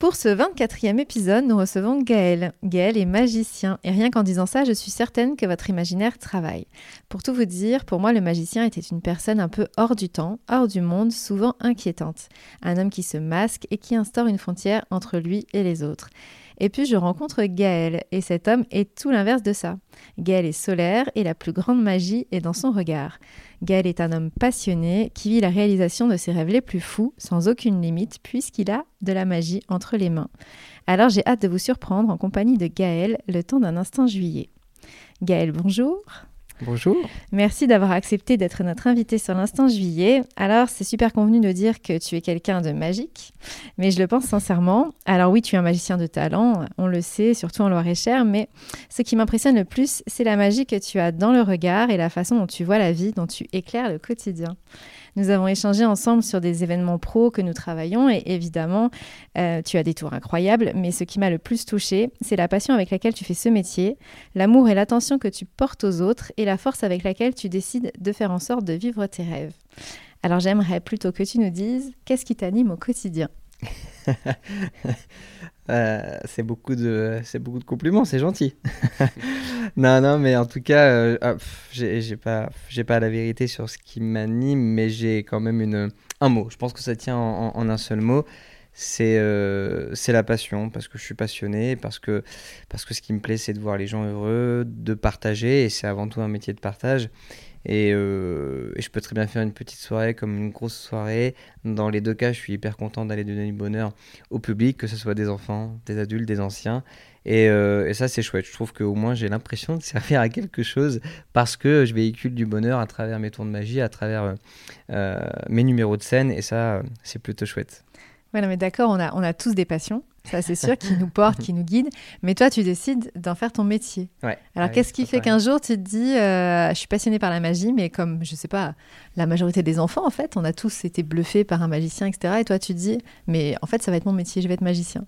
Pour ce 24e épisode, nous recevons Gaël. Gaël est magicien et rien qu'en disant ça, je suis certaine que votre imaginaire travaille. Pour tout vous dire, pour moi, le magicien était une personne un peu hors du temps, hors du monde, souvent inquiétante. Un homme qui se masque et qui instaure une frontière entre lui et les autres. Et puis je rencontre Gaël, et cet homme est tout l'inverse de ça. Gaël est solaire et la plus grande magie est dans son regard. Gaël est un homme passionné qui vit la réalisation de ses rêves les plus fous sans aucune limite puisqu'il a de la magie entre les mains. Alors j'ai hâte de vous surprendre en compagnie de Gaël le temps d'un instant juillet. Gaël, bonjour. Bonjour. Merci d'avoir accepté d'être notre invité sur l'instant juillet. Alors, c'est super convenu de dire que tu es quelqu'un de magique, mais je le pense sincèrement. Alors oui, tu es un magicien de talent, on le sait, surtout en Loire-et-Cher, mais ce qui m'impressionne le plus, c'est la magie que tu as dans le regard et la façon dont tu vois la vie, dont tu éclaires le quotidien. Nous avons échangé ensemble sur des événements pros que nous travaillons et évidemment, euh, tu as des tours incroyables, mais ce qui m'a le plus touché, c'est la passion avec laquelle tu fais ce métier, l'amour et l'attention que tu portes aux autres et la force avec laquelle tu décides de faire en sorte de vivre tes rêves. Alors j'aimerais plutôt que tu nous dises qu'est-ce qui t'anime au quotidien? euh, c'est beaucoup de c'est beaucoup de compliments, c'est gentil. non non, mais en tout cas, euh, ah, j'ai pas j'ai pas la vérité sur ce qui m'anime, mais j'ai quand même une un mot. Je pense que ça tient en, un seul mot. C'est euh, c'est la passion parce que je suis passionné, parce que parce que ce qui me plaît, c'est de voir les gens heureux, de partager, et c'est avant tout un métier de partage. Euh, et, je peux très bien faire une petite soirée comme une grosse soirée. Dans les deux cas, je suis hyper content d'aller donner du bonheur au public, que ce soit des enfants, des adultes, des anciens. Et, euh, ça, c'est chouette. Je trouve qu'au moins, j'ai l'impression de servir à quelque chose parce que je véhicule du bonheur à travers mes tours de magie, à travers euh, mes numéros de scène. Et ça, c'est plutôt chouette. Non, mais d'accord, on a, on a tous des passions ça c'est sûr, qui nous porte, qui nous guide. Mais toi, tu décides d'en faire ton métier. Ouais. Alors, qu'est-ce qui fait qu'un jour, tu te dis, euh, je suis passionné par la magie, mais comme, je sais pas, la majorité des enfants, en fait, on a tous été bluffés par un magicien, etc. Et toi, tu te dis, mais en fait, ça va être mon métier, je vais être magicien.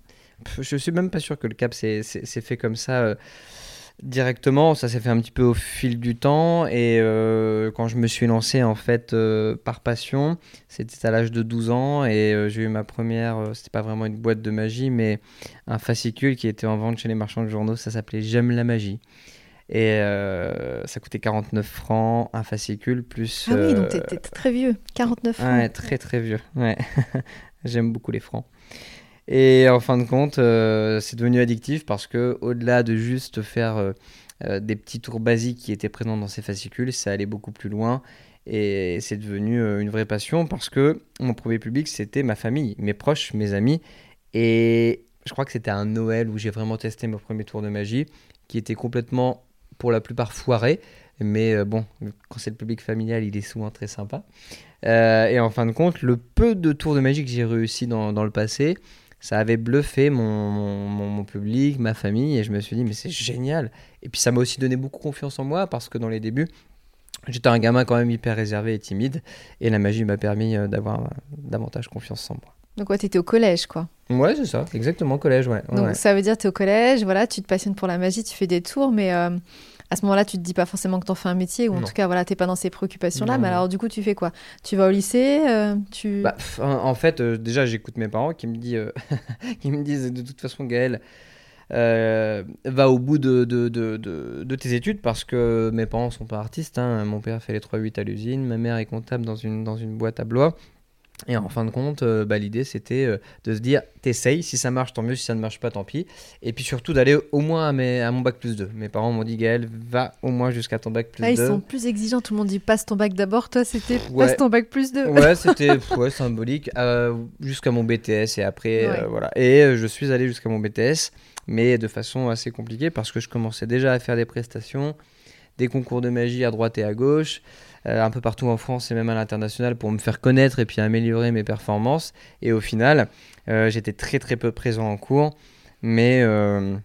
Je suis même pas sûr que le cap s'est fait comme ça. Directement, ça s'est fait un petit peu au fil du temps. Et euh, quand je me suis lancé en fait euh, par passion, c'était à l'âge de 12 ans et euh, j'ai eu ma première, c'était pas vraiment une boîte de magie, mais un fascicule qui était en vente chez les marchands de journaux. Ça s'appelait J'aime la magie. Et ça coûtait 49 francs, un fascicule plus. Ah oui, donc t'étais très vieux, 49 francs. Ouais, très très vieux. Ouais. J'aime beaucoup les francs. Et en fin de compte, euh, c'est devenu addictif parce que au-delà de juste faire euh, euh, des petits tours basiques qui étaient présents dans ces fascicules, ça allait beaucoup plus loin. Et c'est devenu une vraie passion parce que mon premier public, c'était ma famille, mes proches, mes amis. Et je crois que c'était un Noël où j'ai vraiment testé mes premiers tours de magie, qui étaient complètement, pour la plupart, foirés. Mais bon, quand c'est le public familial, il est souvent très sympa. et en fin de compte, le peu de tours de magie que j'ai réussi dans le passé, ça avait bluffé mon, mon, public, ma famille, et je me suis dit, mais c'est génial. Et puis ça m'a aussi donné beaucoup confiance en moi, parce que dans les débuts, j'étais un gamin quand même hyper réservé et timide, et la magie m'a permis euh, d'avoir euh, davantage confiance en moi. Donc ouais, étais au collège, quoi. Ouais, c'est ça, exactement, collège, ouais. Donc ça veut dire que es au collège, voilà, tu te passionnes pour la magie, tu fais des tours, mais... Euh, à ce moment-là, tu te dis pas forcément que tu en fais un métier, ou en tout cas, voilà, t'es pas dans ces préoccupations-là. Mais alors, du coup, tu fais quoi? Tu vas au lycée euh, tu... Bah, en, fait, euh, déjà, j'écoute mes parents qui me, disent, euh, qui me disent de toute façon, Gaël, va au bout de, de, de, de, tes études parce que mes parents sont pas artistes. Hein. Mon père fait les 3-8 à l'usine, ma mère est comptable dans une, dans une boîte à Blois. Et en fin de compte, euh, bah, l'idée c'était euh, de se dire t'essayes, si ça marche tant mieux, si ça ne marche pas tant pis. Et puis surtout d'aller au moins à, mes, à, mon bac plus 2. Mes parents m'ont dit Gaël, va au moins jusqu'à ton bac plus 2. Ah, ils sont plus exigeants, tout le monde dit passe ton bac d'abord, toi c'était passe ton bac plus 2. Ouais, c'était ouais, symbolique, euh, jusqu'à mon BTS et après, voilà. Et je suis allé jusqu'à mon BTS mais de façon assez compliquée parce que je commençais déjà à faire des prestations, des concours de magie à droite et à gauche, un peu partout en France et même à l'international pour me faire connaître et puis améliorer mes performances. Et au final, euh, j'étais très très peu présent en cours, mais, euh,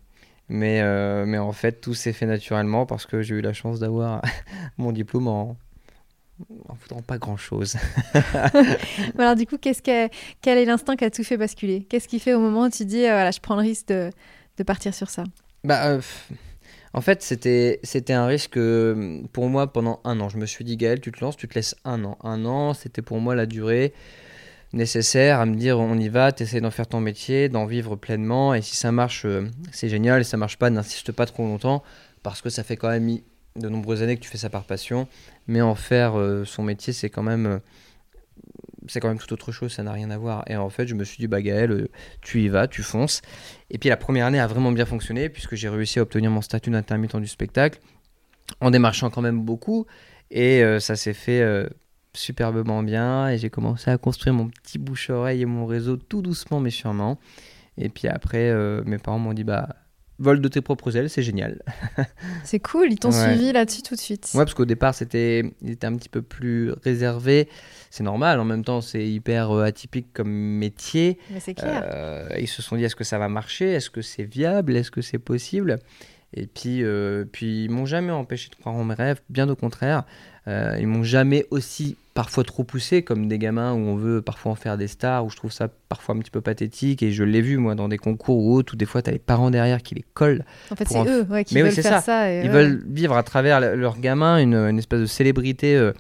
mais, mais en fait tout s'est fait naturellement parce que j'ai eu la chance d'avoir mon diplôme en, en foutant pas grand chose. Alors du coup, qu'est-ce que, quel est l'instinct qui a tout fait basculer? Qu'est-ce qui fait au moment où tu dis voilà, je prends le risque de, de partir sur ça? Bah, en fait, c'était, un risque euh, pour moi pendant un an. Je me suis dit, Gaël, tu te lances, tu te laisses un an. Un an, c'était pour moi la durée nécessaire à me dire, on y va, tu essaies d'en faire ton métier, d'en vivre pleinement. Et si ça marche, euh, c'est génial. Et si ça marche pas, n'insiste pas trop longtemps. Parce que ça fait quand même de nombreuses années que tu fais ça par passion. Mais en faire euh, son métier, c'est quand même c'est quand même tout autre chose, ça n'a rien à voir. Et en fait, je me suis dit, bah Gaël, euh, tu y vas, tu fonces. Et puis la première année a vraiment bien fonctionné, puisque j'ai réussi à obtenir mon statut d'intermittent du spectacle, en démarchant quand même beaucoup. Et euh, ça s'est fait euh, superbement bien, et j'ai commencé à construire mon petit bouche-oreille et mon réseau tout doucement mais sûrement. Et puis après, mes parents m'ont dit, bah vol de tes propres ailes, c'est génial. c'est cool, ils t'ont suivi là-dessus tout de suite. Ouais, parce qu'au départ, c'était, il était un petit peu plus réservé. C'est normal, en même temps, c'est hyper euh, atypique comme métier. Mais c'est clair. Euh, ils se sont dit, est-ce que ça va marcher? Est-ce que c'est viable? Est-ce que c'est possible? Et puis, euh, puis ils m'ont jamais empêché de croire en mes rêves, bien au contraire. Euh, ils m'ont jamais aussi parfois trop poussé comme des gamins où on veut parfois en faire des stars, où je trouve ça parfois un petit peu pathétique. Et je l'ai vu moi dans des concours ou autres, où des fois tu as les parents derrière qui les collent. En fait, c'est eux qui veulent faire ça. ils veulent vivre à travers leur gamin une, espèce de célébrité. Euh,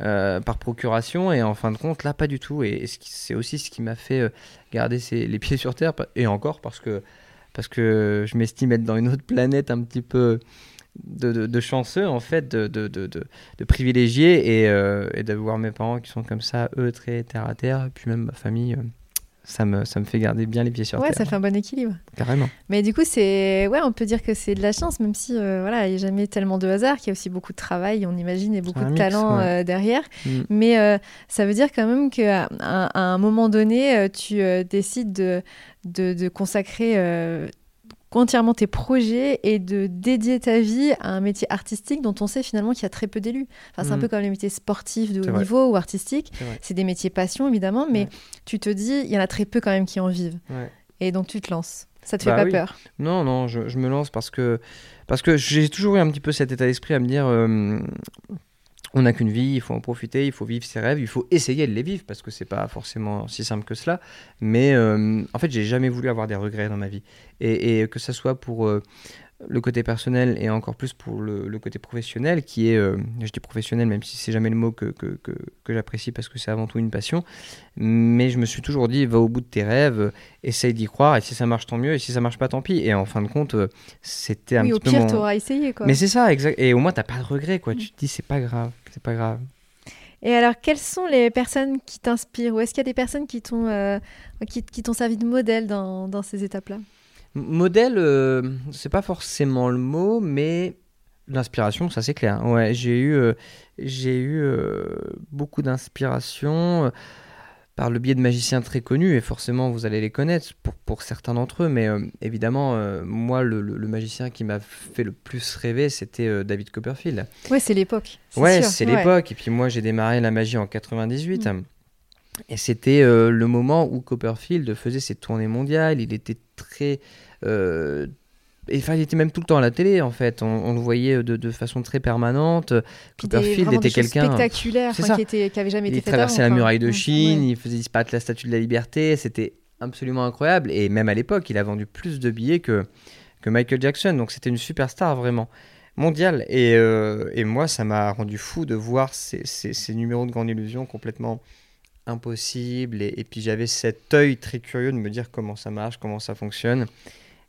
euh, par procuration et en fin de compte là pas du tout et, c'est aussi ce qui m'a fait garder les pieds sur terre et encore parce que parce que je m'estime être dans une autre planète un petit peu de, chanceux, en fait, de, de privilégiés et, euh, et d'avoir mes parents qui sont comme ça, eux, très terre à terre, et puis même ma famille. Euh, ça me, ça me fait garder bien les pieds sur terre. Ouais, ça fait un bon équilibre. Carrément. Mais du coup, c'est ouais, on peut dire que c'est de la chance, même si euh, voilà, il n'y a jamais tellement de hasard, qu'il y a aussi beaucoup de travail, on imagine, et beaucoup de talent derrière. Mm. Mais ça veut dire quand même qu'à à, un moment donné, tu décides de, de, de consacrer entièrement tes projets et de dédier ta vie à un métier artistique dont on sait finalement qu'il y a très peu d'élus. Enfin, c'est un mm. peu comme les métiers sportifs de haut niveau ou artistiques. C'est des métiers passion, évidemment, mais tu te dis, il y en a très peu quand même qui en vivent. Et donc, tu te lances. Ça te fait bah pas peur? Non, non, je, me lance parce que, parce que j'ai toujours eu un petit peu cet état d'esprit à me dire... Euh, on n'a qu'une vie, il faut en profiter, il faut vivre ses rêves, il faut essayer de les vivre parce que c'est pas forcément si simple que cela. Mais euh, en fait, j'ai jamais voulu avoir des regrets dans ma vie. Et, que ce soit pour euh, le côté personnel et encore plus pour le, côté professionnel, qui est, euh, je dis professionnel même si c'est jamais le mot que, que, que, j'apprécie parce que c'est avant tout une passion, mais je me suis toujours dit, va au bout de tes rêves, essaye d'y croire, et si ça marche tant mieux, et si ça marche pas tant pis. Et en fin de compte, c'était un oui, petit au pire, tu auras essayé quoi. Mais c'est ça, exact. Et au moins, t'as pas de regrets quoi. Tu te dis, c'est pas grave c'est pas grave. Et alors, quelles sont les personnes qui t'inspirent Ou est-ce qu'il y a des personnes qui t'ont euh, qui, t'ont servi de modèle dans, dans ces étapes-là? Modèle, euh, c'est pas forcément le mot, mais l'inspiration, ça c'est clair. Ouais, j'ai eu, euh, j'ai eu beaucoup d'inspiration par le biais de magiciens très connus, et forcément vous allez les connaître pour, pour certains d'entre eux, mais euh, évidemment, euh, moi, le, le, magicien qui m'a fait le plus rêver, c'était euh, David Copperfield. Ouais, c'est l'époque. Ouais, c'est l'époque, et puis moi j'ai démarré la magie en 98. Mm. Et c'était le moment où Copperfield faisait ses tournées mondiales, il était très enfin, il était même tout le temps à la télé, en fait. On, le voyait de, de, façon très permanente. Copperfield était quelqu'un spectaculaire, qui, était, qui avait jamais il été fait. Il traversait la muraille de Chine, il faisait disparaître la Statue de la Liberté. C'était absolument incroyable. Et même à l'époque, il a vendu plus de billets que, que Michael Jackson. Donc c'était une superstar vraiment mondiale. Et, euh, et moi, ça m'a rendu fou de voir ces, ces, ces, numéros de Grande Illusion complètement impossibles. Et, et puis j'avais cet œil très curieux de me dire comment ça marche, comment ça fonctionne.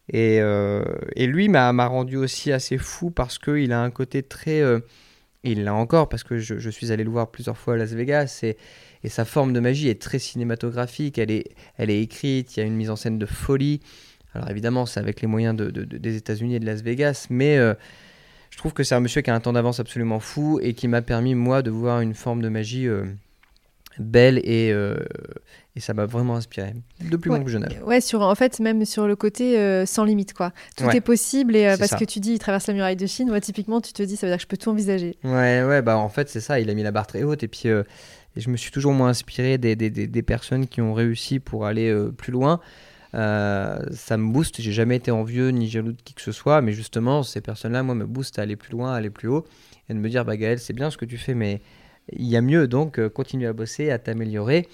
Et, euh, et lui m'a rendu aussi assez fou parce qu'il a un côté très... Euh, il l'a encore parce que je, suis allé le voir plusieurs fois à Las Vegas et, sa forme de magie est très cinématographique, elle est, elle est écrite, il y a une mise en scène de folie. Alors évidemment c'est avec les moyens de, de, des États-Unis et de Las Vegas, mais euh, je trouve que c'est un monsieur qui a un temps d'avance absolument fou et qui m'a permis moi de voir une forme de magie belle et, euh, et ça m'a vraiment inspiré de plus ouais. que jeune âge. Ouais, sur, en fait, même sur le côté euh, sans limite, quoi. Tout Ouais. est possible et euh, parce ça. que tu dis, il traverse la muraille de Chine. Moi, typiquement, tu te dis, ça veut dire que je peux tout envisager. Ouais, ouais, bah en fait, c'est ça, il a mis la barre très haute et puis et je me suis toujours moins inspiré des, des, des, des personnes qui ont réussi pour aller plus loin. Ça me booste, j'ai jamais été envieux ni jaloux de qui que ce soit, mais justement, ces personnes-là, moi, me boostent à aller plus loin, à aller plus haut et de me dire, bah Gaël, c'est bien ce que tu fais, mais il y a mieux, donc euh, continue à bosser, à t'améliorer.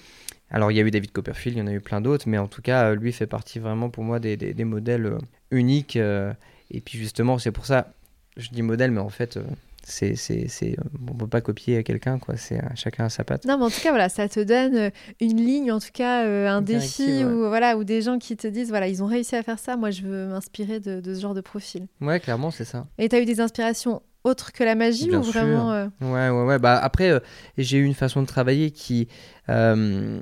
Alors, il y a eu David Copperfield, il y en a eu plein d'autres, mais en tout cas, lui fait partie vraiment pour moi des, des, des modèles euh, uniques. euh, et puis justement, c'est pour ça, je dis modèle, mais en fait, euh, c'est, c'est, c'est, on peut pas copier quelqu'un, quoi. C'est chacun à sa patte. Non, mais en tout cas, voilà, ça te donne une ligne, en tout cas, euh, un défi ouais. ou voilà, ou des gens qui te disent, voilà, ils ont réussi à faire ça. Moi, je veux m'inspirer de, de ce genre de profil. Ouais, clairement, c'est ça. Et tu as eu des inspirations autres que la magie Bien ou sûr. vraiment euh, Ouais, ouais, ouais. Bah après, euh, j'ai eu une façon de travailler qui euh,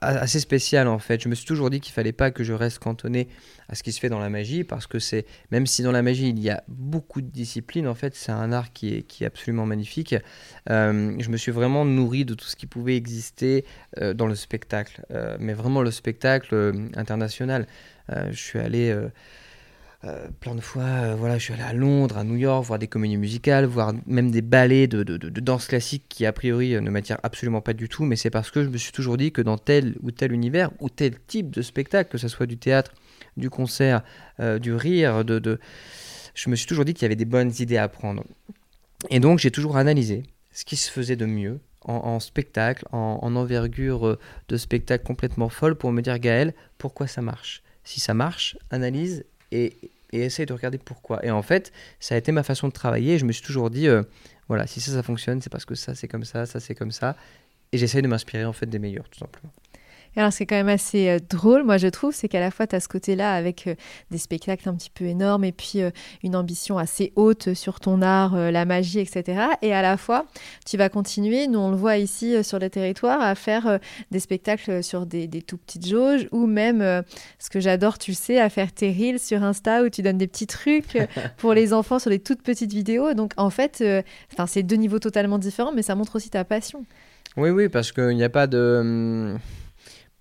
assez spéciale en fait. Je me suis toujours dit qu'il fallait pas que je reste cantonné à ce qui se fait dans la magie parce que c'est même si dans la magie il y a beaucoup de disciplines en fait, c'est un art qui est qui est absolument magnifique. Euh, je me suis vraiment nourri de tout ce qui pouvait exister dans le spectacle, mais vraiment le spectacle international. Je suis allé euh, plein de fois, euh, voilà, je suis allé à Londres, à New York, voir des comédies musicales, voir même des ballets de, de- danse classique qui, a priori, euh, ne m'attirent absolument pas du tout, mais c'est parce que je me suis toujours dit que dans tel ou tel univers, ou tel type de spectacle, que ce soit du théâtre, du concert, du rire, de, je me suis toujours dit qu'il y avait des bonnes idées à prendre. Et donc, j'ai toujours analysé ce qui se faisait de mieux en, spectacle, en, en envergure de spectacle complètement folle, pour me dire, Gaël, pourquoi ça marche? Si ça marche, analyse et, essaye de regarder pourquoi. Et en fait, ça a été ma façon de travailler. Je me suis toujours dit, euh, voilà, si ça, ça fonctionne, c'est parce que ça, c'est comme ça, ça, c'est comme ça. Et j'essaye de m'inspirer en fait des meilleurs, tout simplement. Et alors, ce qui est quand même assez euh, drôle, moi, je trouve, c'est qu'à la fois, tu as ce côté-là avec euh, des spectacles un petit peu énormes et puis euh, une ambition assez haute sur ton art, la magie, etc. Et à la fois, tu vas continuer, nous, on le voit ici sur le territoire, à faire des spectacles sur des, des tout petites jauges ou même, ce que j'adore, tu le sais, à faire tes reels sur Insta où tu donnes des petits trucs pour les enfants sur des toutes petites vidéos. Donc, en fait, c'est deux niveaux totalement différents, mais ça montre aussi ta passion. Oui, oui, parce qu'il n'y a pas de.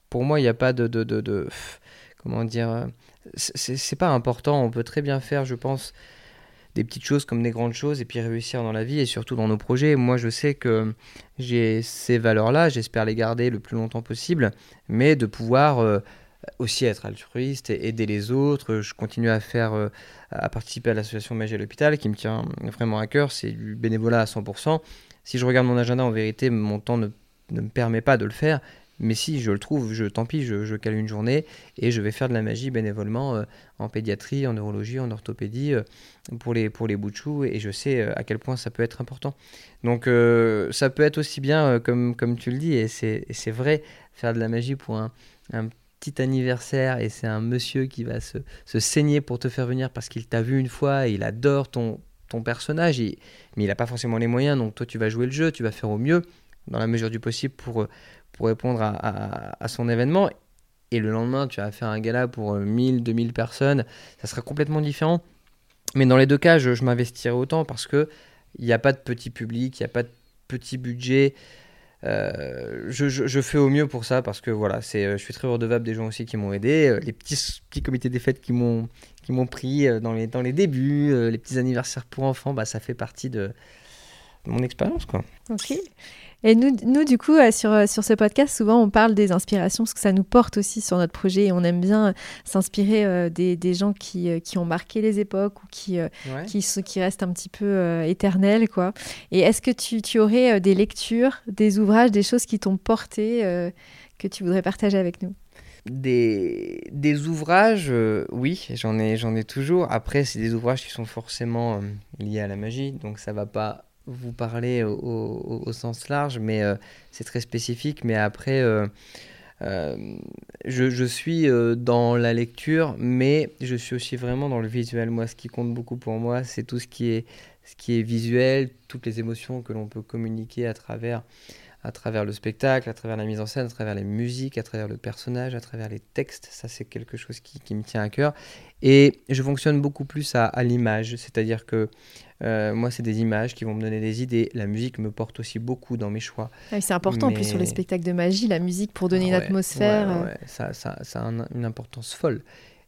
Pour moi, il n'y a pas de. de, de- de- comment dire euh, C'est c'est pas important. On peut très bien faire, je pense, des petites choses comme des grandes choses et puis réussir dans la vie et surtout dans nos projets. Moi, je sais que j'ai ces valeurs-là. J'espère les garder le plus longtemps possible, mais de pouvoir. euh, aussi être altruiste et aider les autres. Je continue à faire, euh, à participer à l'association Magie à l'hôpital qui me tient vraiment à cœur. C'est du bénévolat à 100%. Si je regarde mon agenda, en vérité, mon temps ne, ne me permet pas de le faire. Mais si je le trouve, je, tant pis, je, je cale une journée et je vais faire de la magie bénévolement euh, en pédiatrie, en neurologie, en orthopédie euh, pour les, pour les bouts et je sais euh, à quel point ça peut être important. Donc ça peut être aussi bien, comme, comme tu le dis, et c'est vrai, faire de la magie pour un, un petit anniversaire et c'est un monsieur qui va se, se saigner pour te faire venir parce qu'il t'a vu une fois et il adore ton, ton personnage, mais il n'a pas forcément les moyens, donc toi tu vas jouer le jeu, tu vas faire au mieux dans la mesure du possible pour, pour répondre à, son événement. Et le lendemain, tu vas faire un gala pour euh, 1000, 2000 personnes, ça sera complètement différent. Mais dans les deux cas, je, m'investirai autant parce que il n'y a pas de petit public, il n'y a pas de petit budget. Euh, je, je- fais au mieux pour ça parce que voilà, c'est, euh, je suis très redevable des gens aussi qui m'ont aidé, euh, les petits, petits comités des fêtes qui m'ont, qui m'ont pris euh, dans les, dans les débuts, euh, les petits anniversaires pour enfants, bah, ça fait partie de mon expérience. Quoi. Ok. Et nous, nous du coup, euh, sur, euh, sur ce podcast, souvent, on parle des inspirations, parce que ça nous porte aussi sur notre projet, et on aime bien euh, s'inspirer des, des gens qui, qui ont marqué les époques ou qui, qui, restent un petit peu euh, éternels. Quoi. Et est-ce que tu, tu aurais des lectures, des ouvrages, des choses qui t'ont porté, euh, que tu voudrais partager avec nous? Des, des ouvrages, euh, oui, j'en ai, j'en ai toujours. Après, c'est des ouvrages qui sont forcément liés à la magie, donc ça va pas vous parler au, sens large, mais euh, c'est très spécifique. Mais après, euh, euh, je, suis dans la lecture, mais je suis aussi vraiment dans le visuel. Moi, ce qui compte beaucoup pour moi, c'est tout ce qui est visuel, toutes les émotions que l'on peut communiquer à travers à travers le spectacle, à travers la mise en scène, à travers les musiques, à travers le personnage, à travers les textes. Ça, c'est quelque chose qui, me tient à cœur. Et je fonctionne beaucoup plus à, l'image, c'est-à-dire que euh, moi, c'est des images qui vont me donner des idées. La musique me porte aussi beaucoup dans mes choix. Ah c'est important, en plus, sur les spectacles de magie, la musique pour donner une atmosphère. Euh. ça, ça, ça, a une importance folle.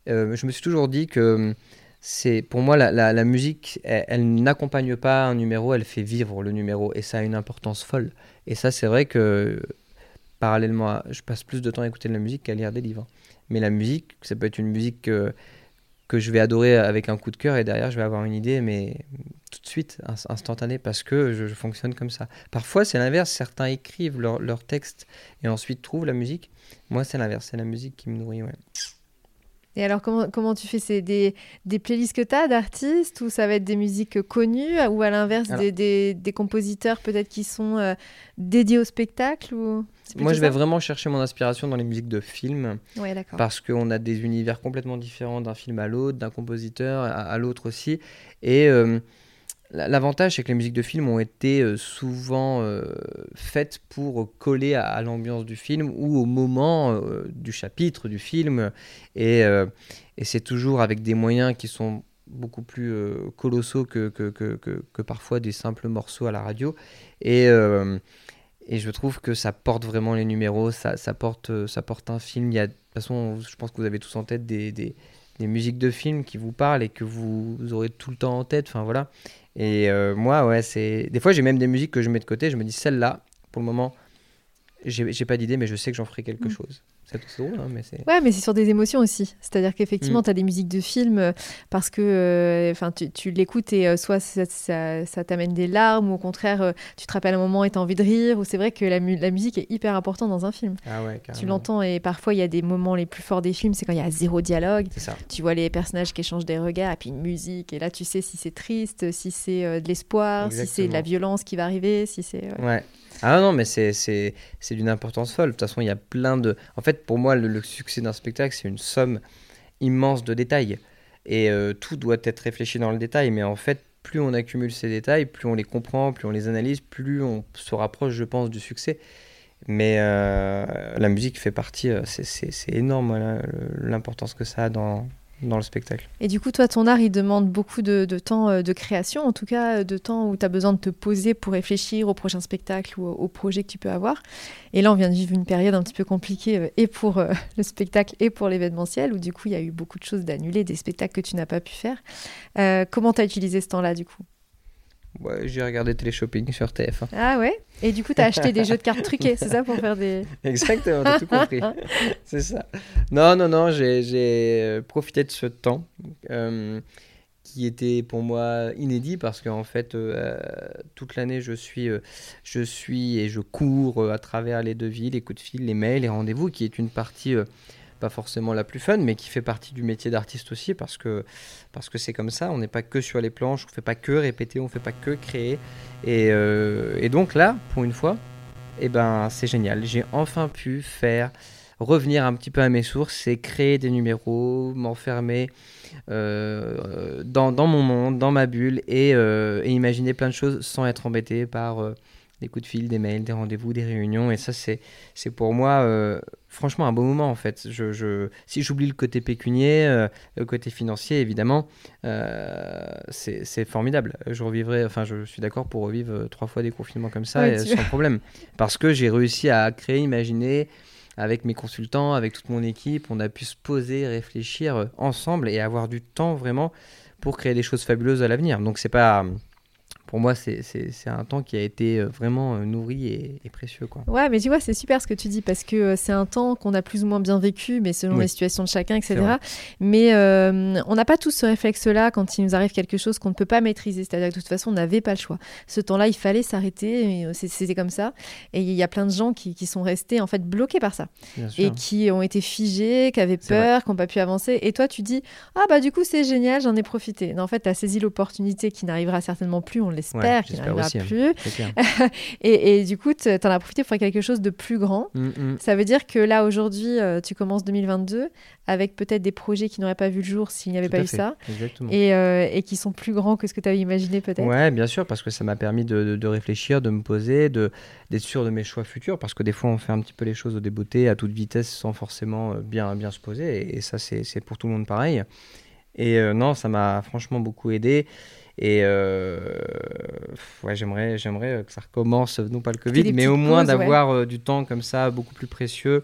Euh, je me suis toujours dit que c'est pour moi la, musique, elle, n'accompagne pas un numéro, elle fait vivre le numéro et ça a une importance folle. Et ça, c'est vrai que parallèlement, je passe plus de temps à écouter de la musique qu'à lire des livres. Mais la musique, ça peut être une musique que, je vais adorer avec un coup de cœur et derrière je vais avoir une idée, mais tout de suite, instantanée, parce que je, fonctionne comme ça. Parfois, c'est l'inverse. Certains écrivent leur, leur texte et ensuite trouvent la musique. Moi, c'est l'inverse. C'est la musique qui me nourrit. Et alors, comment, comment tu fais? C'est des, des playlists que tu as d'artistes ou ça va être des musiques connues ou à l'inverse des, des, des, compositeurs peut-être qui sont euh, dédiés au spectacle ou... Moi, je vais vraiment chercher mon inspiration dans les musiques de films. Ouais, parce qu'on a des univers complètement différents d'un film à l'autre, d'un compositeur à, l'autre aussi. Et. Euh, L'avantage, c'est que les musiques de film ont été euh, souvent euh, faites pour coller à, l'ambiance du film ou au moment euh, du chapitre du film. Et, c'est toujours avec des moyens qui sont beaucoup plus colossaux que que, parfois des simples morceaux à la radio. Et, et je trouve que ça porte vraiment les numéros, ça, porte, ça porte un film. Il de toute façon, je pense que vous avez tous en tête des, des musiques de films qui vous parlent et que vous aurez tout le temps en tête. Enfin voilà. Et euh, moi, ouais, c'est. Des fois, j'ai même des musiques que je mets de côté. Je me dis, celle-là, pour le moment, j'ai pas d'idée, mais je sais que j'en ferai quelque mm. chose. C'est drôle, hein, mais c'est. Ouais, mais c'est sur des émotions aussi. C'est-à-dire qu'effectivement, mm. tu as des musiques de films euh, parce que euh, enfin tu, tu l'écoutes et soit ça, ça, t'amène des larmes ou au contraire, tu te rappelles un moment et tu as envie de rire. Ou c'est vrai que la, la, musique est hyper importante dans un film. Ah ouais, tu l'entends et parfois, il y a des moments les plus forts des films, c'est quand il y a zéro dialogue. Ça. Tu vois les personnages qui échangent des regards et puis une musique. Et là, tu sais si c'est triste, si c'est de l'espoir, si c'est de la violence qui va arriver, si c'est. ouais. Ah non, mais c'est d'une importance folle. De toute façon, il y a plein de... En fait, pour moi, le, succès d'un spectacle, c'est une somme immense de détails. Et euh, tout doit être réfléchi dans le détail. Mais en fait, plus on accumule ces détails, plus on les comprend, plus on les analyse, plus on se rapproche, je pense, du succès. Mais euh, la musique fait partie, euh, c'est énorme l'importance que ça a dans, dans le spectacle. Et du coup, toi, ton art, il demande beaucoup de, temps euh, de création, en tout cas de temps où tu as besoin de te poser pour réfléchir au prochain spectacle ou au, projet que tu peux avoir. Et là, on vient de vivre une période un petit peu compliquée euh, et pour euh, le spectacle et pour l'événementiel, où du coup, il y a eu beaucoup de choses d'annulées, des spectacles que tu n'as pas pu faire. comment tu as utilisé ce temps-là, du coup? Ouais, j'ai regardé Téléshopping sur TF1. Ah ouais? Et du coup, tu as acheté des jeux de cartes truqués, c'est ça, pour faire des... Exactement, t'as tout compris. c'est ça. Non, non, non, j'ai euh, profité de ce temps euh, qui était pour moi inédit parce qu'en fait, euh, toute l'année, je suis, je suis et je cours à travers les devis, les coups de fil, les mails, les rendez-vous, qui est une partie pas forcément la plus fun, mais qui fait partie du métier d'artiste aussi, parce que parce que c'est comme ça, on n'est pas que sur les planches, on fait pas que répéter, on fait pas que créer. Et, euh, et donc là, pour une fois, eh ben, c'est génial. J'ai enfin pu faire revenir un petit peu à mes sources et créer des numéros, m'enfermer euh, dans, dans, mon monde, dans ma bulle et, euh, et, imaginer plein de choses sans être embêté par des coups de fil, des mails, des rendez-vous, des réunions. Et ça, c'est, c'est pour moi, euh, franchement, un beau moment, en fait. Je, je si j'oublie le côté pécunier, euh, le côté financier, évidemment, euh, c'est, c'est formidable. Je revivrai, enfin, je suis d'accord pour revivre trois fois des confinements comme ça, sans problème. Parce que j'ai réussi à créer, imaginer, avec mes consultants, avec toute mon équipe, on a pu se poser, réfléchir ensemble et avoir du temps vraiment pour créer des choses fabuleuses à l'avenir. Donc, c'est pas pour moi, c'est un temps qui a été euh, vraiment euh, nourri et, précieux. Quoi. Ouais, mais tu vois, c'est super ce que tu dis parce que euh, c'est un temps qu'on a plus ou moins bien vécu, mais selon les situations de chacun, etc. Mais on n'a pas tous ce réflexe-là quand il nous arrive quelque chose qu'on ne peut pas maîtriser. C'est-à-dire que de toute façon, on n'avait pas le choix. Ce temps-là, il fallait s'arrêter. C'était comme ça. Et il y a plein de gens qui, qui, sont restés en fait bloqués par ça et qui ont été figés, qui avaient peur, qui n'ont pas pu avancer. Et toi, tu dis ah bah du coup c'est génial, j'en ai profité. en fait, tu as saisi l'opportunité qui n'arrivera certainement plus. On l'espère, qui j'espère n'arrivera hein. plus. Clair. Et, et du coup, tu en as profité pour faire quelque chose de plus grand. Mm, mm. Ça veut dire que là, aujourd'hui, euh, tu commences 2022 avec peut-être des projets qui n'auraient pas vu le jour s'il n'y avait Tout pas eu fait, ça. Exactement. Et, euh, et qui sont plus grands que ce que tu avais imaginé peut-être. Ouais, bien sûr, parce que ça m'a permis de, de- de réfléchir, de me poser, d'être sûr de mes choix futurs, parce que des fois on fait un petit peu les choses au débeauté, à toute vitesse, sans forcément euh, bien, bien se poser, et, et ça c'est c'est pour tout le monde pareil. Et euh, non, ça m'a franchement beaucoup aidé. Et euh, ouais, j'aimerais, j'aimerais euh, que ça recommence, non pas le Covid, mais au moins ouais. d'avoir euh, du temps comme ça, beaucoup plus précieux.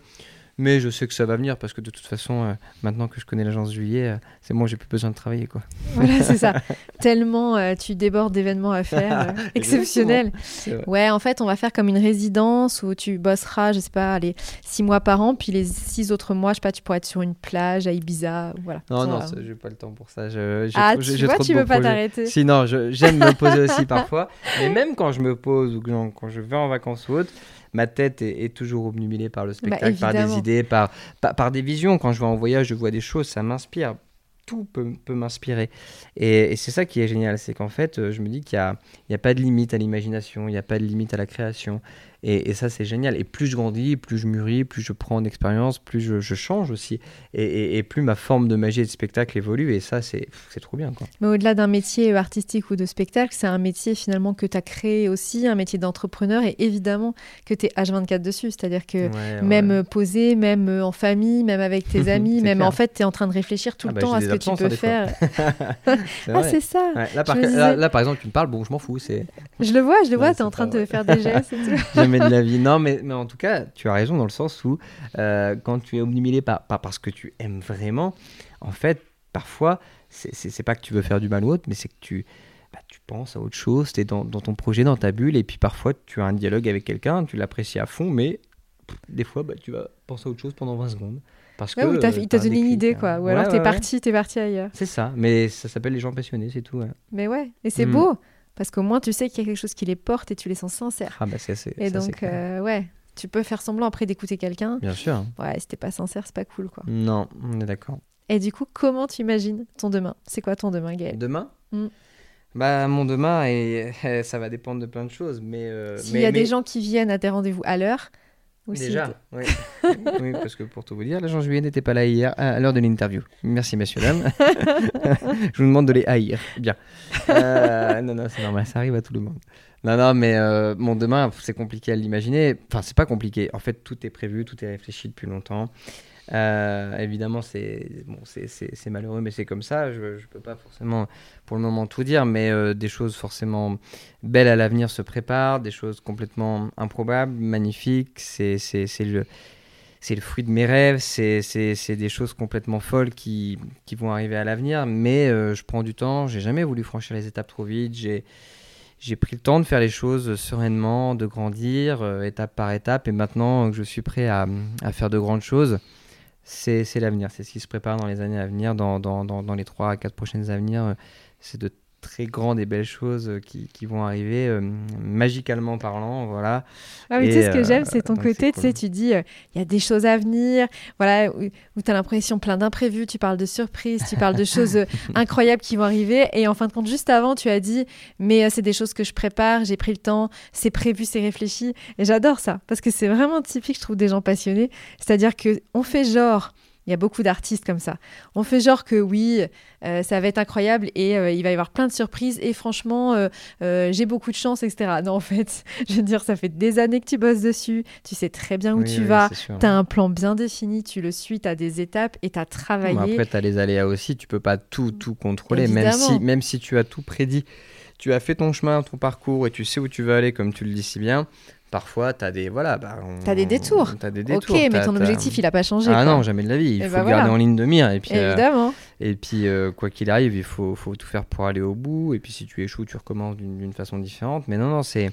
Mais je sais que ça va venir parce que de toute façon, euh, maintenant que je connais l'agence Juillet, euh, c'est bon, j'ai plus besoin de travailler quoi. Voilà, c'est ça. Tellement euh, tu débordes d'événements à faire. exceptionnels. Ouais, en fait, on va faire comme une résidence où tu bosseras, je sais pas, les six mois par an, puis les six autres mois, je sais pas, tu pourras être sur une plage à Ibiza. Voilà. Non, non, ça, j'ai pas le temps pour ça. Je, Ah, trop- tu vois, trop tu veux pas t'arrêter. Si, non, j'aime me poser aussi parfois. Mais même quand je me pose ou quand je vais en vacances ou autre, ma tête est, est toujours obnubilée par le spectacle, par des Bah, idées, par, par, par des visions. Quand je vais en voyage, je vois des choses, ça m'inspire. Tout peut, peut m'inspirer. Et, et c'est ça qui est génial, c'est qu'en fait, euh, je me dis qu'il n'y a, a pas de limite à l'imagination, il n'y a pas de limite à la création. Et, et ça, c'est génial. Et plus je grandis, plus je mûris, plus je prends d'expérience, plus je, je change aussi. Et, et- et plus ma forme de magie et de spectacle évolue. Et ça, c'est trop bien. Quoi. Mais au-delà d'un métier artistique ou de spectacle, c'est un métier finalement que tu as créé aussi, un métier d'entrepreneur, et évidemment que tu es H24 dessus. C'est-à-dire que Ouais, même ouais. euh, posé, même euh, en famille, même avec tes amis, même clair. en fait, tu es en train de réfléchir tout Ah le bah, temps à ce que tu hein, peux fois. faire. Ah, c'est ça. Ouais, là, par disais- là, là, par exemple, tu me parles, bon, je m'en fous. Je le vois, je le vois, tu es en train de faire des gestes et tout. jamais de la vie. Non, mais, mais en tout cas, tu as raison dans le sens où euh, quand tu es obnubilé par, pas parce que tu aimes vraiment, en fait, parfois, c'est- pas que tu veux faire du mal ou autre, mais c'est que tu, bah, tu penses à autre chose, tu es dans, dans ton projet, dans ta bulle, et puis parfois, tu as un dialogue avec quelqu'un, tu l'apprécies à fond, mais pff, des fois, bah, tu vas penser à autre chose pendant 20 secondes. Parce Ouais, que, ou euh, il t'a donné une idée, hein. quoi. Ou Ouais, alors ouais, t'es parti, t'es parti ailleurs. C'est ça, mais ça s'appelle les gens passionnés, c'est tout. Mais ouais, et c'est Mm. beau, parce qu'au moins tu sais qu'il y a quelque chose qui les porte et tu les sens sincères. Ah bah c'est assez- Et ça, donc, euh, ouais, tu peux faire semblant après d'écouter quelqu'un. Bien sûr. Ouais, si t'es pas sincère, c'est pas cool, quoi. Non, on est d'accord. Et du coup, comment tu imagines ton demain? C'est quoi ton demain, Gaël? Demain? Mm. Bah mon demain, et, ça va dépendre de plein de choses, mais... euh, S'il mais- y a mais- des gens qui viennent à tes rendez-vous à l'heure, ou si Déjà, oui. oui, parce que pour tout vous dire, l'agent juillet n'était pas là hier à l'heure de l'interview. Merci, messieurs, dames. Je vous demande de les haïr. Bien. Euh, non, non, c'est normal, ça arrive à tout le monde. Non, non, mais euh, mon demain, c'est compliqué à l'imaginer. Enfin, c'est pas compliqué. En fait, tout est prévu, tout est réfléchi depuis longtemps. Euh, évidemment, c'est malheureux, mais c'est comme ça. Je, je peux pas forcément, pour le moment, tout dire, mais euh, des choses forcément belles à l'avenir se préparent, des choses complètement improbables, magnifiques. C'est le fruit de mes rêves, c'est des choses complètement folles qui, vont arriver à l'avenir, mais euh, je prends du temps, j'ai jamais voulu franchir les étapes trop vite, j'ai pris le temps de faire les choses sereinement, de grandir, étape par étape, et maintenant que je suis prêt à faire de grandes choses, c'est l'avenir, c'est ce qui se prépare dans les années à venir, dans, les 3 à 4 prochaines venir, euh, c'est de très grandes et belles choses euh, qui, qui vont arriver, euh, magicalement parlant, voilà. Ah, mais tu sais, ce que euh, j'aime, c'est ton côté, c'est tu sais, cool. tu dis, euh, il y a des choses à venir, voilà, où, où tu as l'impression plein d'imprévus, tu parles de surprises, tu parles de choses incroyables qui vont arriver, et en fin de compte, juste avant, tu as dit, mais c'est des choses que je prépare, j'ai pris le temps, c'est prévu, c'est réfléchi, et j'adore ça, parce que c'est vraiment typique, je trouve, des gens passionnés, c'est-à-dire que on fait genre... Il y a beaucoup d'artistes comme ça. On fait genre que oui, euh, ça va être incroyable et euh, il va y avoir plein de surprises et franchement, euh, j'ai beaucoup de chance, etc. Non, en fait, je veux dire, ça fait des années que tu bosses dessus, tu sais très bien où Oui, tu oui, vas, tu as un plan bien défini, tu le suis, tu as des étapes et tu as travaillé. Mais après, tu as les aléas aussi, tu peux pas tout, tout contrôler, même si, même si tu as tout prédit. Tu as fait ton chemin, ton parcours et tu sais où tu veux aller, comme tu le dis si bien. Parfois, tu as des. Voilà, bah, on- T'as des détours. T'as des détours. ok, mais ton objectif, il a pas changé. Ah quoi. non, jamais de la vie. Il Et faut bah garder voilà. en ligne de mire. Et puis, euh, Évidemment. et puis euh, quoi qu'il arrive, il faut, faut tout faire pour aller au bout. Et puis, si tu échoues, tu recommences d'une d'une façon différente. Mais non, non, c'est.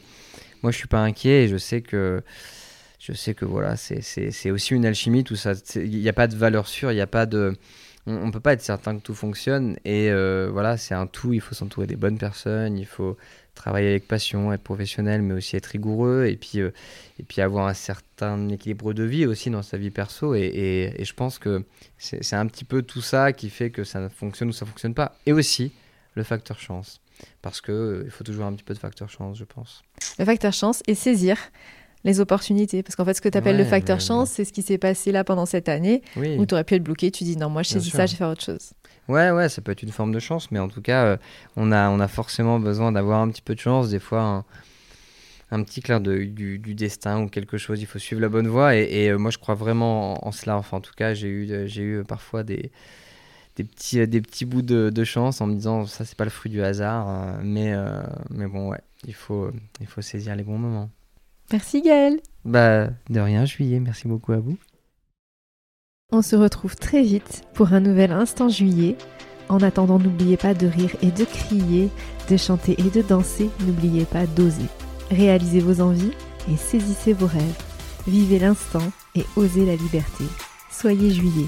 Moi, je suis pas inquiet et je sais que. Je sais que voilà, c'est- aussi une alchimie, tout ça. Il n'y a pas de valeur sûre, il n'y a pas de. On ne peut pas être certain que tout fonctionne. Et euh, voilà, c'est un tout. Il faut s'entourer des bonnes personnes. Il faut travailler avec passion, être professionnel, mais aussi être rigoureux. Et puis, euh, et puis avoir un certain équilibre de vie aussi dans sa vie perso. Et, et- je pense que c'est un petit peu tout ça qui fait que ça fonctionne ou ça fonctionne pas. Et aussi le facteur chance. Parce que il faut toujours un petit peu de facteur chance, je pense. Le facteur chance et saisir les opportunités. Parce qu'en fait, ce que tu appelles le facteur chance, c'est ce qui s'est passé là pendant cette année Oui. où tu aurais pu être bloqué. Tu dis non, moi je saisis ça, je vais faire autre chose. Ouais, ouais, ça peut être une forme de chance, mais en tout cas, euh, on, a, on a forcément besoin d'avoir un petit peu de chance, des fois un, un petit clair de, du, du destin ou quelque chose, il faut suivre la bonne voie, et, et, euh, moi je crois vraiment en, en cela, enfin en tout cas, j'ai eu, euh, j'ai eu parfois des, des, petits, des petits bouts de, de chance en me disant, ça c'est pas le fruit du hasard, mais, euh, mais bon, ouais, il faut, il faut saisir les bons moments. Merci Gaël. Bah, de rien, juillet, merci beaucoup à vous. On se retrouve très vite pour un nouvel instant juillet. En attendant, n'oubliez pas de rire et de crier, de chanter et de danser. N'oubliez pas d'oser. Réalisez vos envies et saisissez vos rêves. Vivez l'instant et osez la liberté. Soyez juillet.